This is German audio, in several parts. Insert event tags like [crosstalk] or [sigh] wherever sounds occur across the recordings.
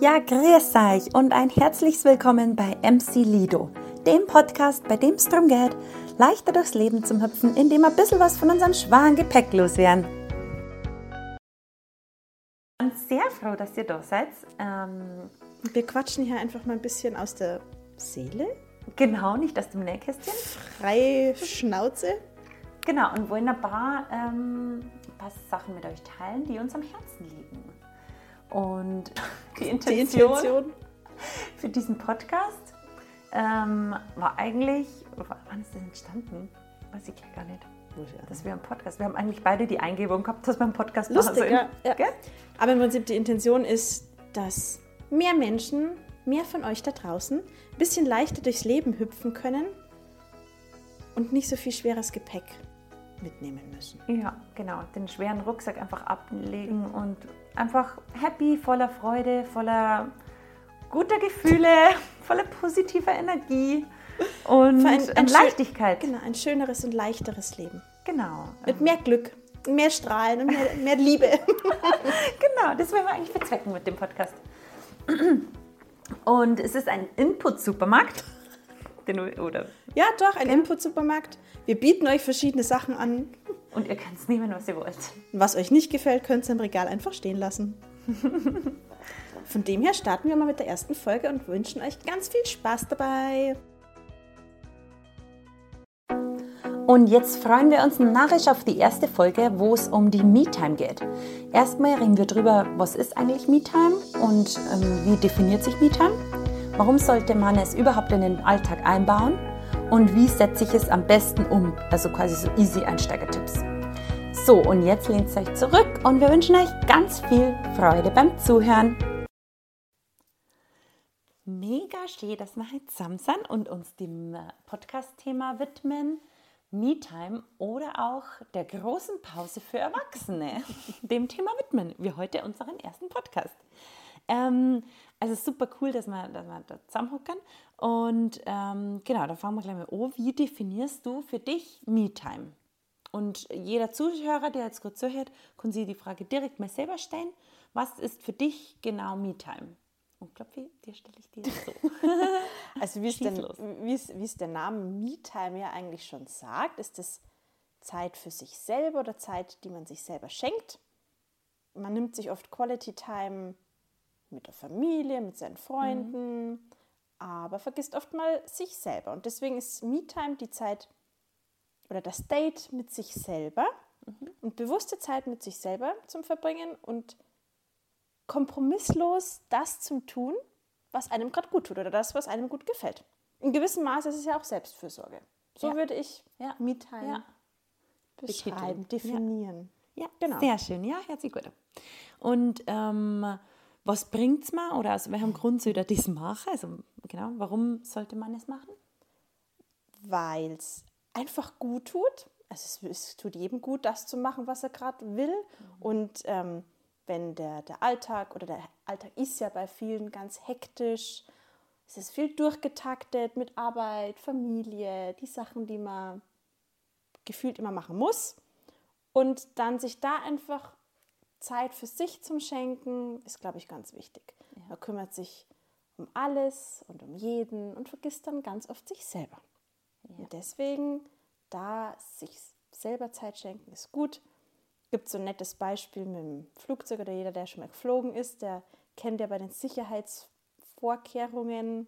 Ja, grüß euch und ein herzliches Willkommen bei MC Lido, dem Podcast, bei dem es darum geht, leichter durchs Leben zu hüpfen, indem wir ein bisschen was von unserem schweren Gepäck loswerden. Ich bin sehr froh, dass ihr da seid. Ähm, Wir quatschen hier einfach mal ein bisschen aus der Seele, genau, nicht aus dem Nähkästchen. freie Schnauze. Genau, und wollen ein paar, ähm, ein paar Sachen mit euch teilen, die uns am Herzen liegen. Und [laughs] die Die Intention, Intention. [laughs] für diesen Podcast ähm, war eigentlich, wann ist das entstanden? Weiß ich gar nicht. Dass wir einen Podcast, wir haben eigentlich beide die Eingebung gehabt, dass wir einen Podcast machen Lustig, ja. ja. Aber im Prinzip die Intention ist, dass mehr Menschen, mehr von euch da draußen, ein bisschen leichter durchs Leben hüpfen können und nicht so viel schweres Gepäck mitnehmen müssen. Ja, genau. Den schweren Rucksack einfach ablegen und einfach happy, voller Freude, voller guter Gefühle, [laughs] voller positiver Energie und ein- ein, schön- Leichtigkeit. Genau, ein schöneres und leichteres Leben. Genau. Mit mehr Glück, mehr Strahlen und mehr, mehr Liebe. [laughs] Genau, das wollen wir eigentlich bezwecken mit dem Podcast. [clears throat] Und es ist ein Input-Supermarkt. Den [laughs] du- Oder, ja, doch, ein Input-Supermarkt. Wir bieten euch verschiedene Sachen an. Und ihr könnt es nehmen, was ihr wollt. Was euch nicht gefällt, könnt ihr im Regal einfach stehen lassen. [laughs] Von dem her starten wir mal mit der ersten Folge und wünschen euch ganz viel Spaß dabei. Und jetzt freuen wir uns narrisch auf die erste Folge, wo es um die Me-Time geht. Erstmal reden wir darüber, was ist eigentlich Me-Time und ähm, wie definiert sich Me-Time? Warum sollte man es überhaupt in den Alltag einbauen? Und wie setze ich es am besten um? Also quasi so easy Einsteigertipps. So, und jetzt lehnt es euch zurück und wir wünschen euch ganz viel Freude beim Zuhören. Mega schön, dass wir heute zusammen sind und uns dem äh, Podcast-Thema widmen. Me-Time oder auch der großen Pause für Erwachsene. [laughs] Dem Thema widmen wir heute unseren ersten Podcast. Ähm, also super cool, dass wir, dass wir da zusammenhocken. Und ähm, genau, da fangen wir gleich mal an. Wie definierst du für dich Me-Time? Und jeder Zuhörer, der jetzt gerade zuhört, kann sich die Frage direkt mal selber stellen. Was ist für dich genau Me-Time? Und Klopfi, dir stelle ich die jetzt so. [laughs] Also wie es, los. wie, es, wie es der Name Me-Time ja eigentlich schon sagt, ist es Zeit für sich selber oder Zeit, die man sich selber schenkt. Man nimmt sich oft Quality Time mit der Familie, mit seinen Freunden, aber vergisst oft mal sich selber. Und deswegen ist Me-Time die Zeit oder das Date mit sich selber und bewusste Zeit mit sich selber zum Verbringen und kompromisslos das zum tun, was einem gerade gut tut oder das, was einem gut gefällt. In gewissem Maße ist es ja auch Selbstfürsorge. So Ja. würde ich Ja. Me-Time Ja. beschreiben, definieren. Ja, Genau. Sehr schön, ja, hört sich gut. Und ähm, was bringt es mir oder aus welchem Grund soll ich das machen? Also genau, warum sollte man es machen? weil es einfach gut tut. Also es, es tut jedem gut, das zu machen, was er gerade will. Und ähm, wenn der, der Alltag oder der Alltag ist ja bei vielen ganz hektisch, es ist viel durchgetaktet mit Arbeit, Familie, die Sachen, die man gefühlt immer machen muss. Und dann sich da einfach Zeit für sich zum Schenken, ist, glaube ich, ganz wichtig. Man kümmert sich um alles und um jeden und vergisst dann ganz oft sich selber. Und deswegen, da sich selber Zeit schenken, ist gut. Gibt so ein nettes Beispiel mit dem Flugzeug oder jeder, der schon mal geflogen ist, der kennt ja bei den Sicherheitsvorkehrungen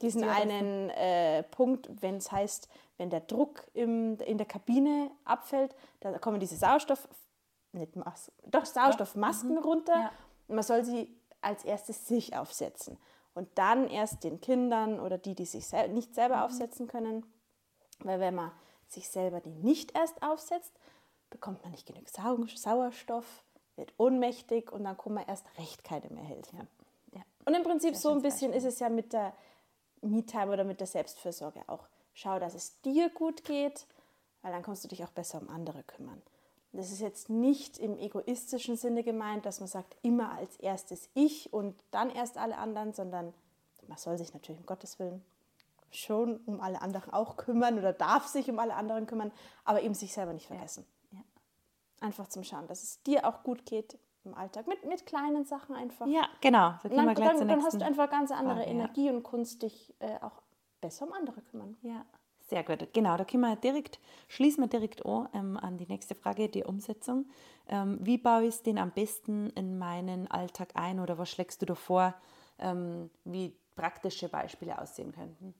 diesen einen äh, Punkt, wenn es heißt, wenn der Druck im, in der Kabine abfällt, da kommen diese Sauerstoff, nicht Mas doch Sauerstoffmasken runter Ja. man soll sie als erstes sich aufsetzen und dann erst den Kindern oder die, die sich sel nicht selber aufsetzen können, weil wenn man sich selber die nicht erst aufsetzt, bekommt man nicht genug Sau Sauerstoff, wird ohnmächtig und dann kann man erst recht keine mehr helfen. Ja. Und im Prinzip Sehr so ein bisschen ist es ja mit der Me-Time oder mit der Selbstfürsorge auch. Schau, dass es dir gut geht, weil dann kannst du dich auch besser um andere kümmern. Das ist jetzt nicht im egoistischen Sinne gemeint, dass man sagt, immer als erstes ich und dann erst alle anderen, sondern man soll sich natürlich um Gottes Willen schon um alle anderen auch kümmern oder darf sich um alle anderen kümmern, aber eben sich selber nicht vergessen. Ja. Einfach zum Schauen, dass es dir auch gut geht im Alltag. Mit, mit kleinen Sachen einfach. Ja, genau. So dann, dann, dann hast du einfach ganz andere Frage, Energie ja. und kannst dich äh, auch besser um andere kümmern. Ja, sehr gut. Genau, da können wir direkt, schließen wir direkt an, ähm, an die nächste Frage, die Umsetzung. Ähm, wie baue ich es denn am besten in meinen Alltag ein oder was schlägst du da vor, ähm, wie praktische Beispiele aussehen könnten?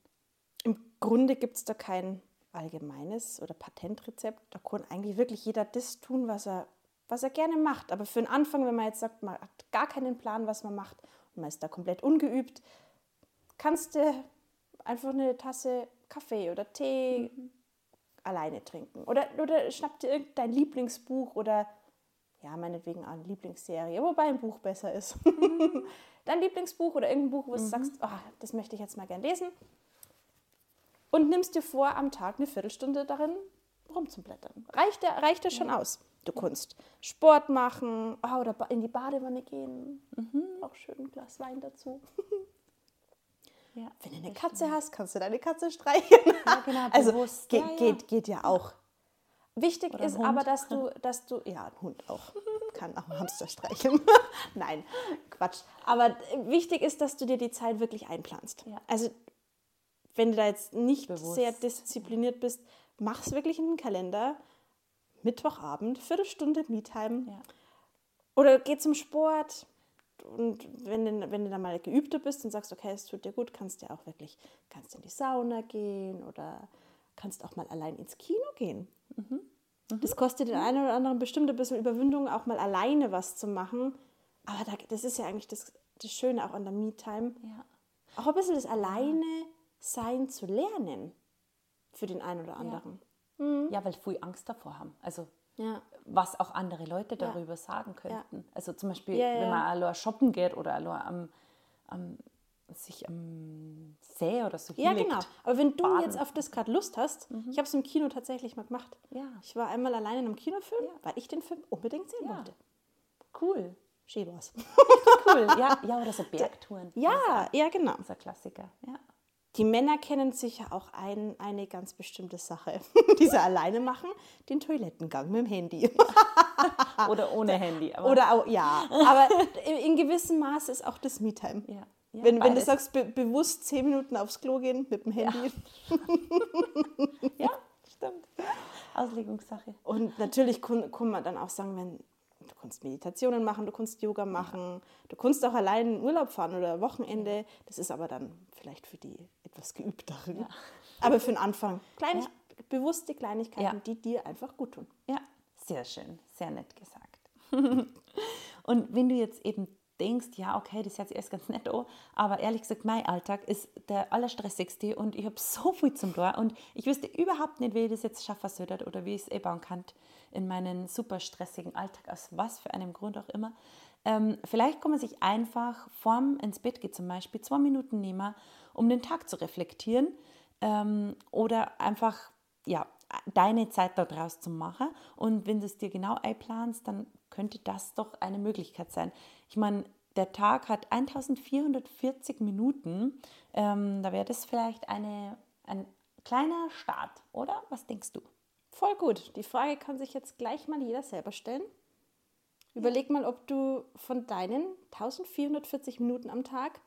Im Grunde gibt es da kein allgemeines oder Patentrezept. Da kann eigentlich wirklich jeder das tun, was er, was er gerne macht. Aber für den Anfang, wenn man jetzt sagt, man hat gar keinen Plan, was man macht und man ist da komplett ungeübt, kannst du einfach eine Tasse Kaffee oder Tee mhm. alleine trinken. Oder, oder schnapp dir irgendein Lieblingsbuch oder ja, meinetwegen eine Lieblingsserie, wobei ein Buch besser ist. Mhm. [laughs] Dein Lieblingsbuch oder irgendein Buch, wo mhm. du sagst, oh, das möchte ich jetzt mal gern lesen. Und nimmst dir vor, am Tag eine Viertelstunde darin rumzublättern. Reicht dir, reicht dir schon aus. Du kannst Sport machen oh, oder in die Badewanne gehen. Mhm. Auch schön ein Glas Wein dazu. [laughs] Ja, Wenn du eine Katze stimmt. hast, kannst du deine Katze streicheln. Ja, genau, [laughs] also bewusst. Geht, ja, geht, geht ja auch. Wichtig Oder ist aber, dass du, [laughs] dass du, ja, ein Hund auch, kann auch einen Hamster streicheln. [laughs] Nein, Quatsch. Aber wichtig ist, dass du dir die Zeit wirklich einplanst. Ja. Also, wenn du da jetzt nicht Bewusst. sehr diszipliniert bist, mach es wirklich in den Kalender. Mittwochabend, Viertelstunde Me-Time. Ja. Oder geh zum Sport, und wenn du, wenn du dann mal geübter bist und sagst, okay, es tut dir gut, kannst du auch wirklich, kannst in die Sauna gehen oder kannst auch mal allein ins Kino gehen. Mhm. Mhm. Das kostet den einen oder anderen bestimmt ein bisschen Überwindung, auch mal alleine was zu machen. Aber da, das ist ja eigentlich das, das Schöne auch an der Me-Time. Ja. Auch ein bisschen das Alleine sein zu lernen für den einen oder anderen. Ja, mhm. ja weil viele Angst davor haben. Also ja. was auch andere Leute darüber ja. sagen könnten. Also zum Beispiel, wenn man allein shoppen geht oder allein am, am, sich am See oder so Ja, genau. Aber wenn du baden. jetzt auf das gerade Lust hast, mhm. ich habe es im Kino tatsächlich mal gemacht. Ja. Ich war einmal alleine in einem Kinofilm, weil ich den Film unbedingt sehen wollte. Cool. Schön war's. cool. Ja, ja, oder so [laughs] Bergtouren. Ja, ja, genau. Das ist ein Klassiker. Ja. Die Männer kennen sicher auch ein, eine ganz bestimmte Sache, [laughs] die sie alleine machen, den Toilettengang mit dem Handy. [laughs] Oder ohne Handy. Aber Oder auch, ja, aber in gewissem Maße ist auch das Me-Time. Ja. Ja, wenn, wenn du sagst, be bewusst zehn Minuten aufs Klo gehen mit dem Handy. Ja, [laughs] ja stimmt. Auslegungssache. Und natürlich kann, kann man dann auch sagen, wenn kannst Meditationen machen, du kannst Yoga machen, du kannst auch allein in Urlaub fahren oder Wochenende. Das ist aber dann vielleicht für die etwas geübteren. Ja. Aber für den Anfang Kleinig ja. bewusste Kleinigkeiten, ja. die dir einfach gut tun. Ja, sehr schön, sehr nett gesagt. [laughs] Und wenn du jetzt eben denkst, ja, okay, das hört sich erst ganz nett an, aber ehrlich gesagt, mein Alltag ist der allerstressigste und ich habe so viel zum Tor und ich wüsste überhaupt nicht, wie ich das jetzt schaffen sollte oder wie ich es eh bauen kann in meinen super stressigen Alltag, aus was für einem Grund auch immer. Ähm, vielleicht kann man sich einfach vorm ins Bett geht zum Beispiel zwei Minuten nehmen, um den Tag zu reflektieren ähm, oder einfach ja, deine Zeit daraus zu machen. Und wenn du es dir genau einplanst, dann könnte das doch eine Möglichkeit sein. Ich meine, der Tag hat 1440 Minuten. Ähm, da wäre das vielleicht eine, ein kleiner Start, oder? Was denkst du? Voll gut. Die Frage kann sich jetzt gleich mal jeder selber stellen. Überleg mal, ob du von deinen 1440 Minuten am Tag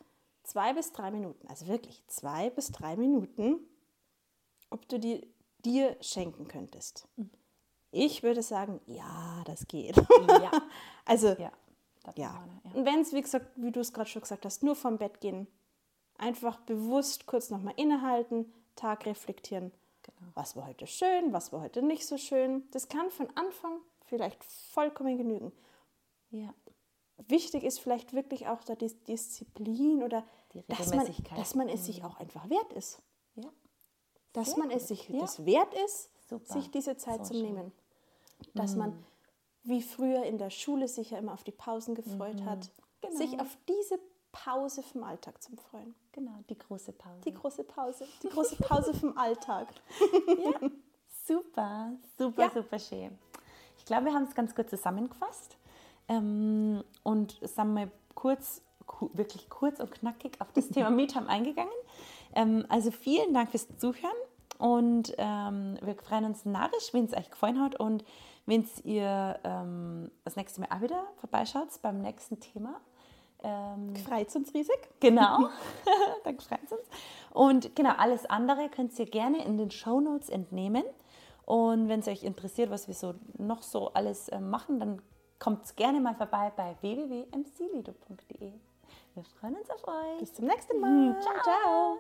zwei bis drei Minuten, also wirklich zwei bis drei Minuten, ob du die dir schenken könntest. Mhm. Ich würde sagen, ja, das geht. Ja. [laughs] also, ja. ja. ja. Und wenn es, wie gesagt, wie du es gerade schon gesagt hast, nur vom Bett gehen, einfach bewusst kurz nochmal innehalten, Tag reflektieren. Genau. Was war heute schön, was war heute nicht so schön. Das kann von Anfang vielleicht vollkommen genügen. Ja. Wichtig ist vielleicht wirklich auch da die Disziplin oder dass man, dass man es sich mhm. auch einfach wert ist. Dass man es sich ja. das wert ist, Super. sich diese Zeit so zu nehmen. Dass mhm. man wie früher in der Schule sich ja immer auf die Pausen gefreut mhm. hat, genau. sich auf diese Pause vom Alltag zu freuen. Genau, die große Pause. Die große Pause. Die große Pause vom Alltag. [laughs] ja, super, super, ja. super schön. Ich glaube, wir haben es ganz gut zusammengefasst. Ähm, und sind mal kurz, wirklich kurz und knackig auf das Thema [laughs] MeTime eingegangen. Ähm, also vielen Dank fürs Zuhören und ähm, wir freuen uns narrisch, wenn es euch gefallen hat und wenn ihr ähm, das nächste Mal auch wieder vorbeischaut beim nächsten Thema. Ähm, freut uns riesig. Genau, [laughs] [laughs] dann freut uns. Und genau, alles andere könnt ihr gerne in den Show Notes entnehmen. Und wenn es euch interessiert, was wir so noch so alles äh, machen, dann kommt gerne mal vorbei bei www.mclido.de. Wir freuen uns auf euch. Bis zum nächsten [laughs] Mal. Ciao. Ciao.